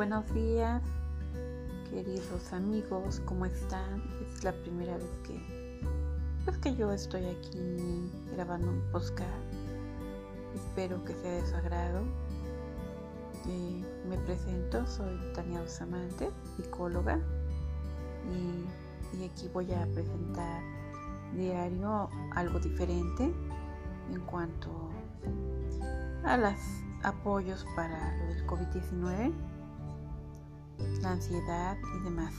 buenos días, queridos amigos, ¿cómo están? Es la primera vez que, pues que yo estoy aquí grabando un podcast. Espero que sea de su agrado. Eh, me presento, soy Tania Osamante, psicóloga, y, y aquí voy a presentar diario algo diferente en cuanto a los apoyos para lo del COVID-19, la ansiedad y demás.